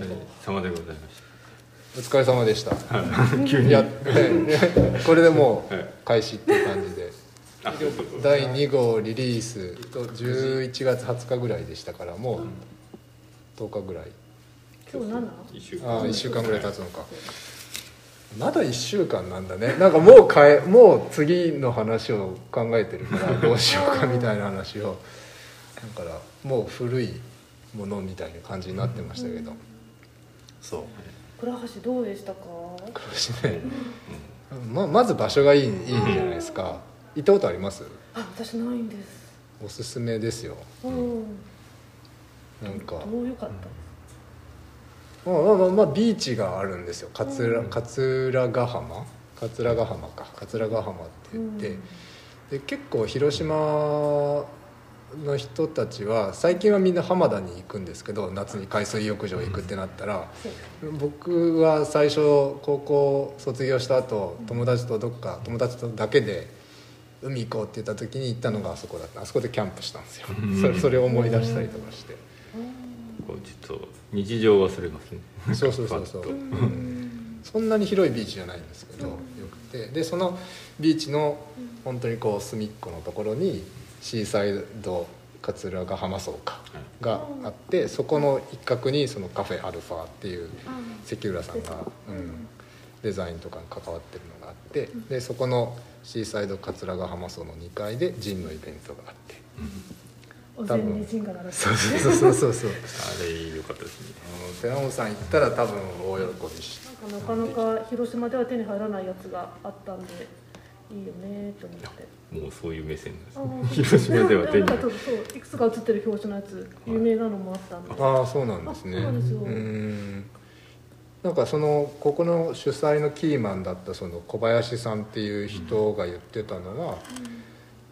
れ様でございましお疲れ様でした。急にい。やねこれでもうはい。開始っていう感じで。第2号リリースと11月20日ぐらいでしたからもう10日ぐらい。今日 7? 一週ああ1週間ぐらい経つのか。まだ1週間なんだね。なんかもう変えもう次の話を考えてるから どうしようかみたいな話を。だからもう古いものみたいな感じになってましたけどそう。倉橋どうでしたか？これね。ままず場所がいいいいじゃないですか。行ったことあります？あ私ないんです。おすすめですよ。うん。なんか。どうよかった？まあまあまあ、まあ、ビーチがあるんですよ。桂桂ヶ浜？桂ヶ浜か。桂ヶ浜って言って、うん。で結構広島の人たちは最近はみんな浜田に行くんですけど夏に海水浴場行くってなったら僕は最初高校卒業した後友達とどっか友達とだけで海行こうって言った時に行ったのがあそこだった。あそこでキャンプしたんですよ。うん。それそれを思い出したりとかして。こうちょっと日常忘れますね。そうそうそうそう。そんなに広いビーチじゃないんですけどよくて。でそのビーチの本当にこう隅っこのところにシーサイド桂ヶ浜荘かがあってそこの一角にそのカフェアルファっていう関浦さんが、うん、デザインとかに関わってるのがあってでそこのシーサイド桂ヶ浜荘の2階でジンのイベントがあって。お膳に陣がなるそうそうそうそうそうあれ良かったですね。寺本さん行ったら多分大喜びしなんかなかなか広島では手に入らないやつがあったんでいいよねと思って。もうそういう目線なんですあねー 広島では手に。そういくつか写ってる表紙のやつ有名なのもあったんで。ああそうなんですね。うなんですよ。ん。なんかそのここの主催のキーマンだったその小林さんっていう人が言ってたのは、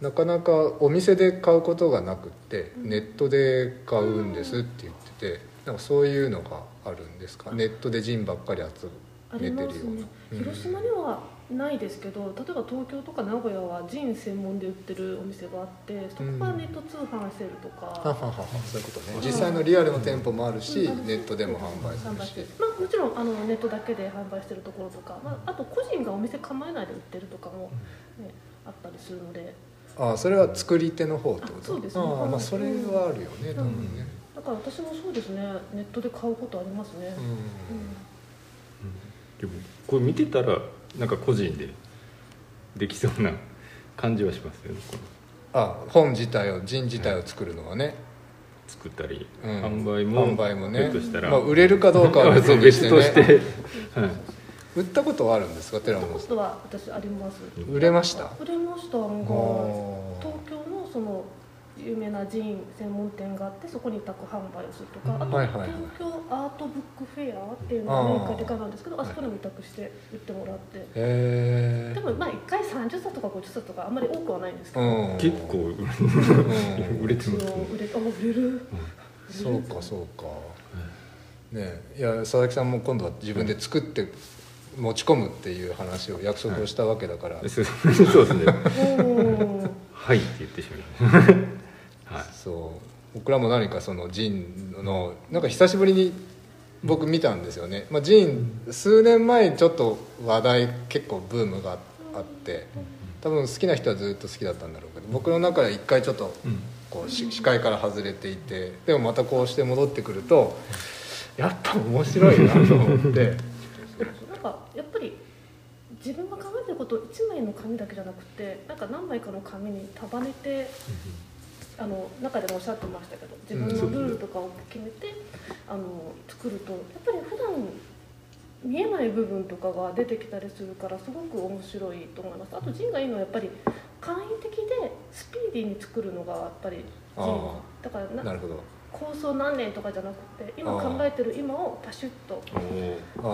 なかなかお店で買うことがなくってネットで買うんですって言っててなんかそういうのがあるんですか？ネットでジンばっかり集あめてるような、うん。広島にはないですけど例えば東京とか名古屋はジン専門で売ってるお店があってそこからネット通販してるとか、はははは。そういうことね。実際のリアルの店舗もあるし、うん。ネットでも販売するし。まあもちろんあのネットだけで販売してるところとか、まあ、あと個人がお店構えないで売ってるとかも、ね、あったりするので。ああそれは作り手の方ってこと？あそうですね。ああまあそれはあるよね、多分ね、だから私もそうですね。ネットで買うことありますね、うん。でもこれ見てたらなんか個人でできそうな感じはしますよねあ本自体をジン自体を作るのはね、作ったり、うん。販売も販売もね。ひょっとしたら、まあ、売れるかどうかは別そうにして 別として、ね はい、売ったことはあるんですか寺買った本さことは私あります。ん売れました？売れましたなんか。あ東京のその有名なジーン専門店があってそこに宅販売をするとかあとはいはいはい。東京アートブックフェアっていうのがあー年会でかなんですけどあそこでも委託して売ってもらって。へえでもまあ1回30冊とか50冊とかあんまり多くはないんですけど、うん。結構うん売れて一ますね。応売れあ売れるそうかそうか。ねいや佐々木さんも今度は自分で作って持ち込むっていう話を約束をしたわけだから、そうそうですねはいって言ってしまいましたはい。そう。僕らも何かそのジンのなんか久しぶりに僕見たんですよね、まあ、ジン数年前にちょっと話題結構ブームがあって多分好きな人はずっと好きだったんだろうけど僕の中では一回ちょっとうん。こうし視界から外れていてでもまたこうして戻ってくるとやっぱ面白いなと思って。なんかやっぱり自分が考えてることを1枚の紙だけじゃなくてなんか何枚かの紙に束ねてあの中でもおっしゃってましたけど自分のルールとかを決めて、あの作るとやっぱり普段見えない部分とかが出てきたりするからすごく面白いと思います。あとジンがいいのはやっぱり簡易的でスピーディーに作るのがやっぱりジだからななるほど。構想何年とかじゃなくて今考えてる今をパシュッと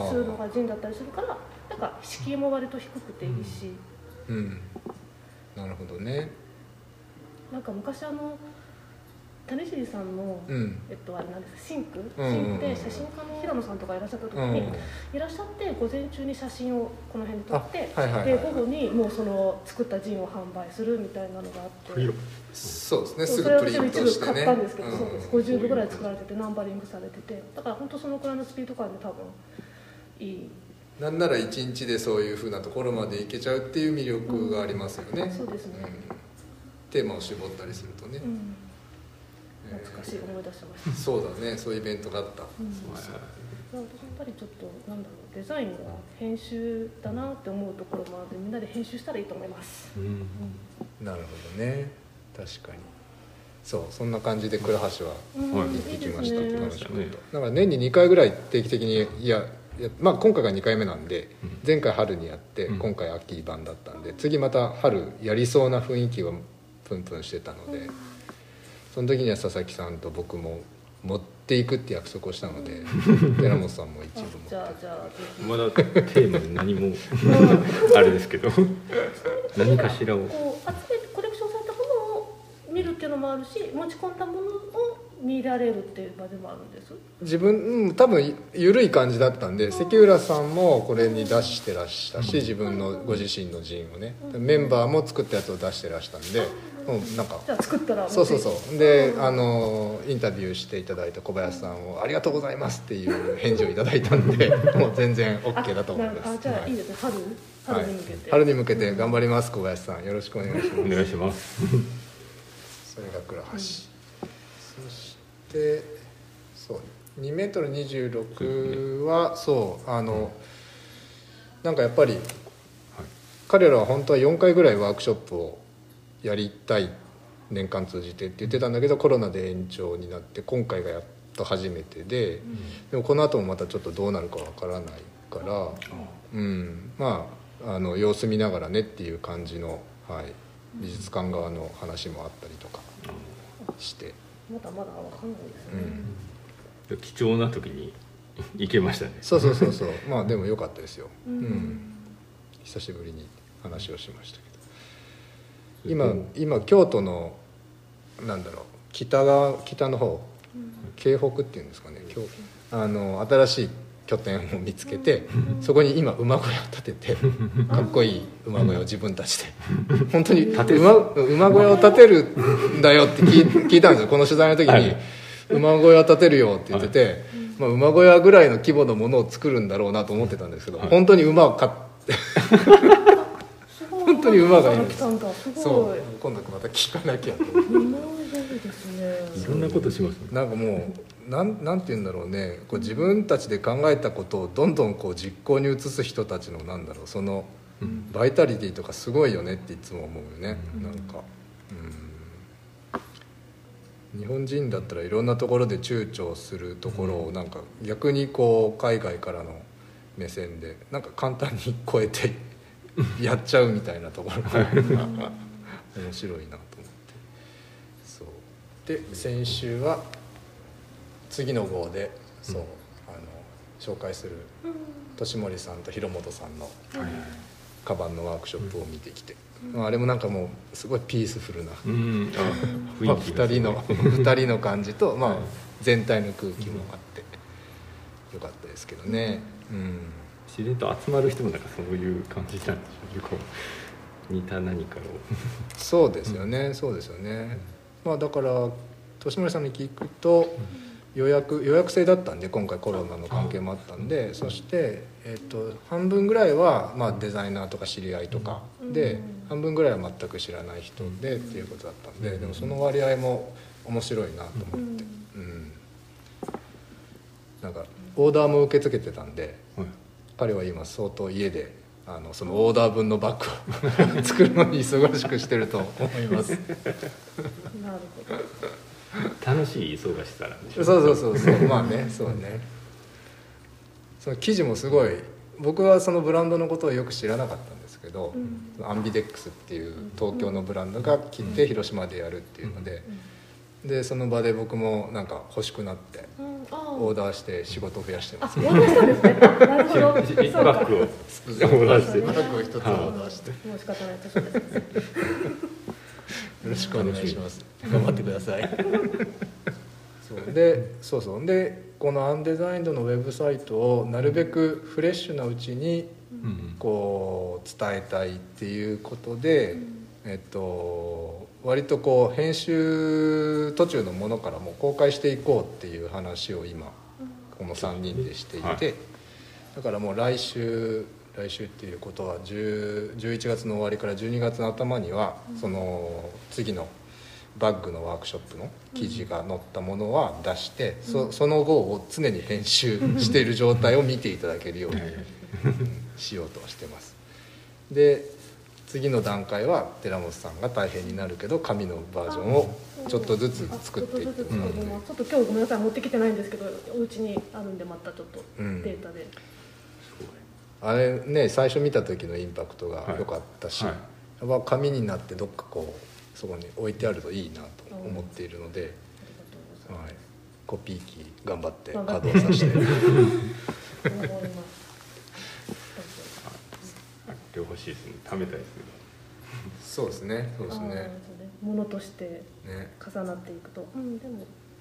するのがジンだったりするからなんか敷居も割と低くていいし、うん。なるほどねなんか昔あの谷尻さんの、うん。えっとあれなんですシンク、うんうんうんシンクで写真家の平野さんとかいらっしゃった時うんに、いらっしゃって午前中に写真をこの辺で撮って、あはいはいはいで午後にもうその作ったジンを販売するみたいなのがあって。色そうですね。すそれは私もぐプリント一部買してねったんですけど、うん。そうです。50部ぐらい作られててナンバリングされてて。だから本当そのくらいのスピード感で多分いい。なんなら一日でそういうふうなところまで行けちゃうっていう魅力がありますよね、そうですね、うんテーマを絞ったりするとね、うん、えー。懐かしい思い出しました、そうだねそういうイベントがあった、うんやっぱりちょっとなんだろうデザインが編集だなって思うところもあってみんなで編集したらいいと思います、うん。なるほどね。確かに。そうそんな感じで倉橋は行ってきましたいいですね。って話をねだから年に2回ぐらい定期的にいやいやまあ今回が2回目なんでうん。前回春にやってうん。今回秋版だったんで次また春やりそうな雰囲気はプンプンしてたのでその時には佐々木さんと僕も持っていくって約束をしたので 寺本さんも一部あ持ってじゃあじゃあぜひ。まだテーマで何もあれですけど 何かしらを。こう集めてコレクションされたものを見るっていうのもあるし持ち込んだものを見られるっていう場でもあるんです？自分、うん、多分緩い感じだったんで関浦さんもこれに出してらしたし自分のご自身のジンをねメンバーも作ったやつを出してらしたんでもうなんか。じゃあ作ったらそうそうそう。であのインタビューしていただいた小林さんを「ありがとうございます」っていう返事をいただいたんで もう全然 OK だと思います。あじゃあいいですね。春春に向けて、はい。春に向けて頑張ります小林さん。よろしくお願いします。お願いします。それが倉橋、そしてそう2メートル26はそうあのなんかやっぱり彼らは本当は4回ぐらいワークショップをやりたい年間通じてって言ってたんだけどコロナで延長になって今回がやっと初めてででもこの後もまたちょっとどうなるかわからないから、うん、まああの様子見ながらねっていう感じの、はい、美術館側の話もあったりとかして、まだまだわかんないですうね、ん、貴重な時に 行けましたね。そうそうそうそう。まあでも良かったですよ、ううんん。久しぶりに話をしましたけど今今京都のなんだろう北側北の方京北っていうんですかね今日あの新しい拠点を見つけてそこに今馬小屋を建ててかっこいい馬小屋を自分たちで。本当に馬馬小屋を建てるんだよって聞い聞いたんですよ。この取材の時にはい。馬小屋建てるよって言ってて、まあ、馬小屋ぐらいの規模のものを作るんだろうなと思ってたんですけど、はい。本当に馬を飼って当に馬がいるんだす。ごいそう。今度また聞かなきゃいろんなことしますね。なんかもうなんなんて言うんだろうね。こう自分たちで考えたことをどんどんこう実行に移す人たちのなんだろう。そのうん。バイタリティとかすごいよねっていつも思うよね、うん。なんか。うん。日本人だったらいろんなところで躊躇するところをなんか逆にこう海外からの目線でなんか簡単に超えて やっちゃうみたいなところが面白いなと思って。そう。で先週は次の号でそう、うんあの紹介するうん。年森さんと広本さんのはいカバンのワークショップを見てきて、まあ、あれもなんかもうすごいピースフルな、うん。あまあ、雰囲気が2人の 二人の感じと、まあはい、全体の空気もあってよかったですけどね、うん、自然と集まる人もなんかそういう感じなんでしょうね。こう似た何かを。そうですよね、そうですよねまあだから年森さんに聞くと予約予約制だったんで今回コロナの関係もあったんでそして、えっと半分ぐらいは、まあ、デザイナーとか知り合いとか。で、うん。半分ぐらいは全く知らない人でっていうことだったんででもその割合も面白いなと思って、うん。なんかオーダーも受け付けてたんではい彼は今相当家であのそのオーダー分のバッグを 作るのに忙しくしてると思います。なるほど。楽しい忙しさなんでしょそうそうそうそう。まあねそうね。その記事もすごい僕はそのブランドのことをよく知らなかったんですけど、アンビデックスっていう東京のブランドが来て広島でやるっていうので、でその場で僕もなんか欲しくなってうんあオーダーして仕事を増やしてます。あオーダーしたんですね。あ なるほど。バッグをオーダーして。バッグを一つオーダーして。もう仕方ない年ですねろしくお願いします。頑張ってください。そう。でそうそう。でこのアンデザインドのウェブサイトをなるべくフレッシュなうちにうん。こう伝えたいっていうことで、えっと、割とこう編集途中のものからもう公開していこうっていう話を今この3人でしていて、はい。だからもう来週来週っていうことは10 11月の終わりから12月の頭にはその次のバッグのワークショップの記事が載ったものは出して、そその後を常に編集している状態を見ていただけるようにしようとしてます。で次の段階は寺本さんが大変になるけど紙のバージョンをちょっとずつ作っていってちょっと今日ごめんなさい。持ってきてないんですけどお家にあるんでまたちょっとデうん。ータで、あれね最初見た時のインパクトが良かったし、はい。やっぱ紙になってどっかこうそこに置いてあるといいなと思っているので、ありがとうございはい、コピー機頑張って頑張って。稼働させて ます頑張ります両方欲しいですね。貯めたいですねそうですね。そうですね。ものとしてね。重なっていくと。うんでも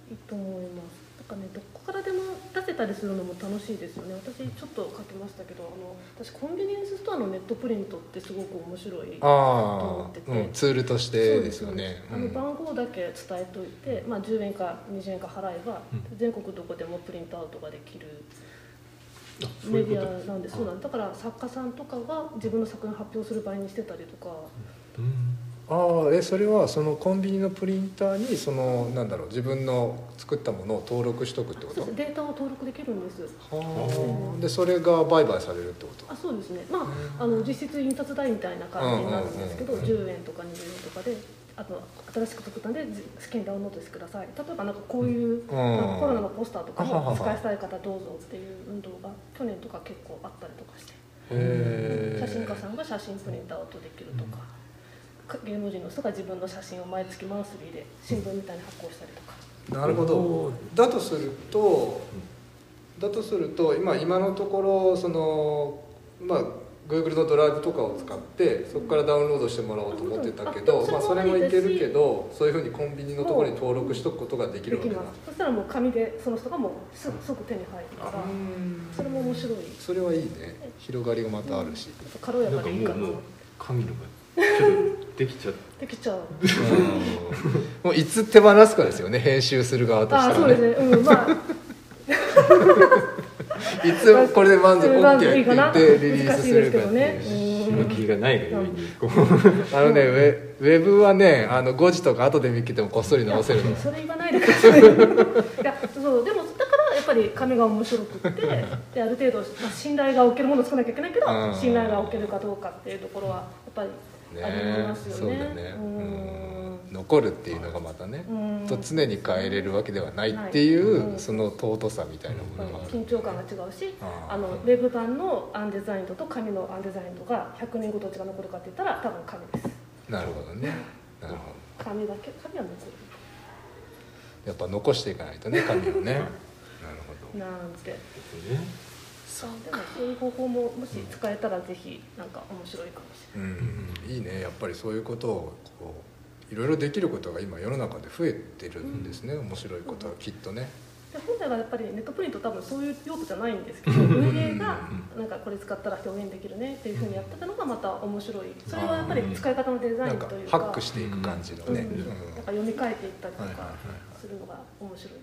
いいと思います。なんかねどこからでも出せたりするのも楽しいですよね。私ちょっと書きましたけどあの私コンビニエンスストアのネットプリントってすごく面白いああ、ってて。うん、ツールとしてですよね。そうあの番号だけ伝えといて、まあ、10円か20円か払えば、うん。全国どこでもプリントアウトができるメディアなんでそうなんだ。から作家さんとかが自分の作品を発表する場合にしてたりとか、うん。ああえそれはそのコンビニのプリンターにそのなんだろう自分の作ったものを登録しとくってこと？そうです。データを登録できるんです。はあ。でそれが売買されるってこと？あそうですね。まああの実質印刷代みたいな感じになるんですけど、うんうんうん10円とか20円とかであと新しく作ったんでじ試験ダウンロードしてください。例えばなんかこういう、コロナのポスターとかも使いたい方どうぞっていう運動が去年とか結構あったりとかして。写真家さんが写真プリントアウトできるとか、か芸能人の人が自分の写真を毎月マンスリーで新聞みたいに発行したりとか。なるほど。だとするとだとすると今今のところそのまあ Google のドライブとかを使ってそこからダウンロードしてもらおうと思ってたけど、あまあ、それもいけるけそどそういうふうにコンビニのところに登録しとくことができるわけだ。そしたらもう紙でその人がもうすぐ即手に入るからそれも面白い。それはいいね。広がりがまたあるし、軽やなんかでいいかな。かもうもう紙のがちょっとできちゃって できちゃう。もういつ手放すかですよね編集する側としああたらねそうですね。うんまあ いつこれで満足うん OK って言ってリリー難しいスするかってですけどねいう。締め切りがないがゆえにこうあのねウェウェブはねあの5時とか後で見てもこっそり直せるの。それ言わないでください。いやそうでもだからやっぱり紙が面白くってである程度、まあ、信頼が置けるものを作らなきゃいけないけどうん。信頼が置けるかどうかっていうところはやっぱりありねますよそうだね。ねうん。うん。残るっていうのがまたねうん。と常に変えれるわけではないっていううん。その尊さみたいなものがある。緊張感が違うしあのウェブ版のアンデザインドと紙のアンデザインドが100年後どっちが残るかって言ったら多分紙です。なるほどね。なるほど。紙だけ紙は残やっぱ残していかないとね紙をね。なるほるなんて。ねそうでもそういう方法ももし使えたらぜひなんか面白いかもしれない。どうんいいね。やっぱりそういうことをこういろいろできることが今世の中で増えてるんですね。面白いことはきっとね。で本来はやっぱりネットプリント多分そういう用途じゃないんですけど運営がなんかこれ使ったら表現できるねっていうふうにやったのがまた面白い。それはやっぱり使い方のデザインというかハックしていく感じのね。うん。うんなんか読み替えていったりとかするのが面白い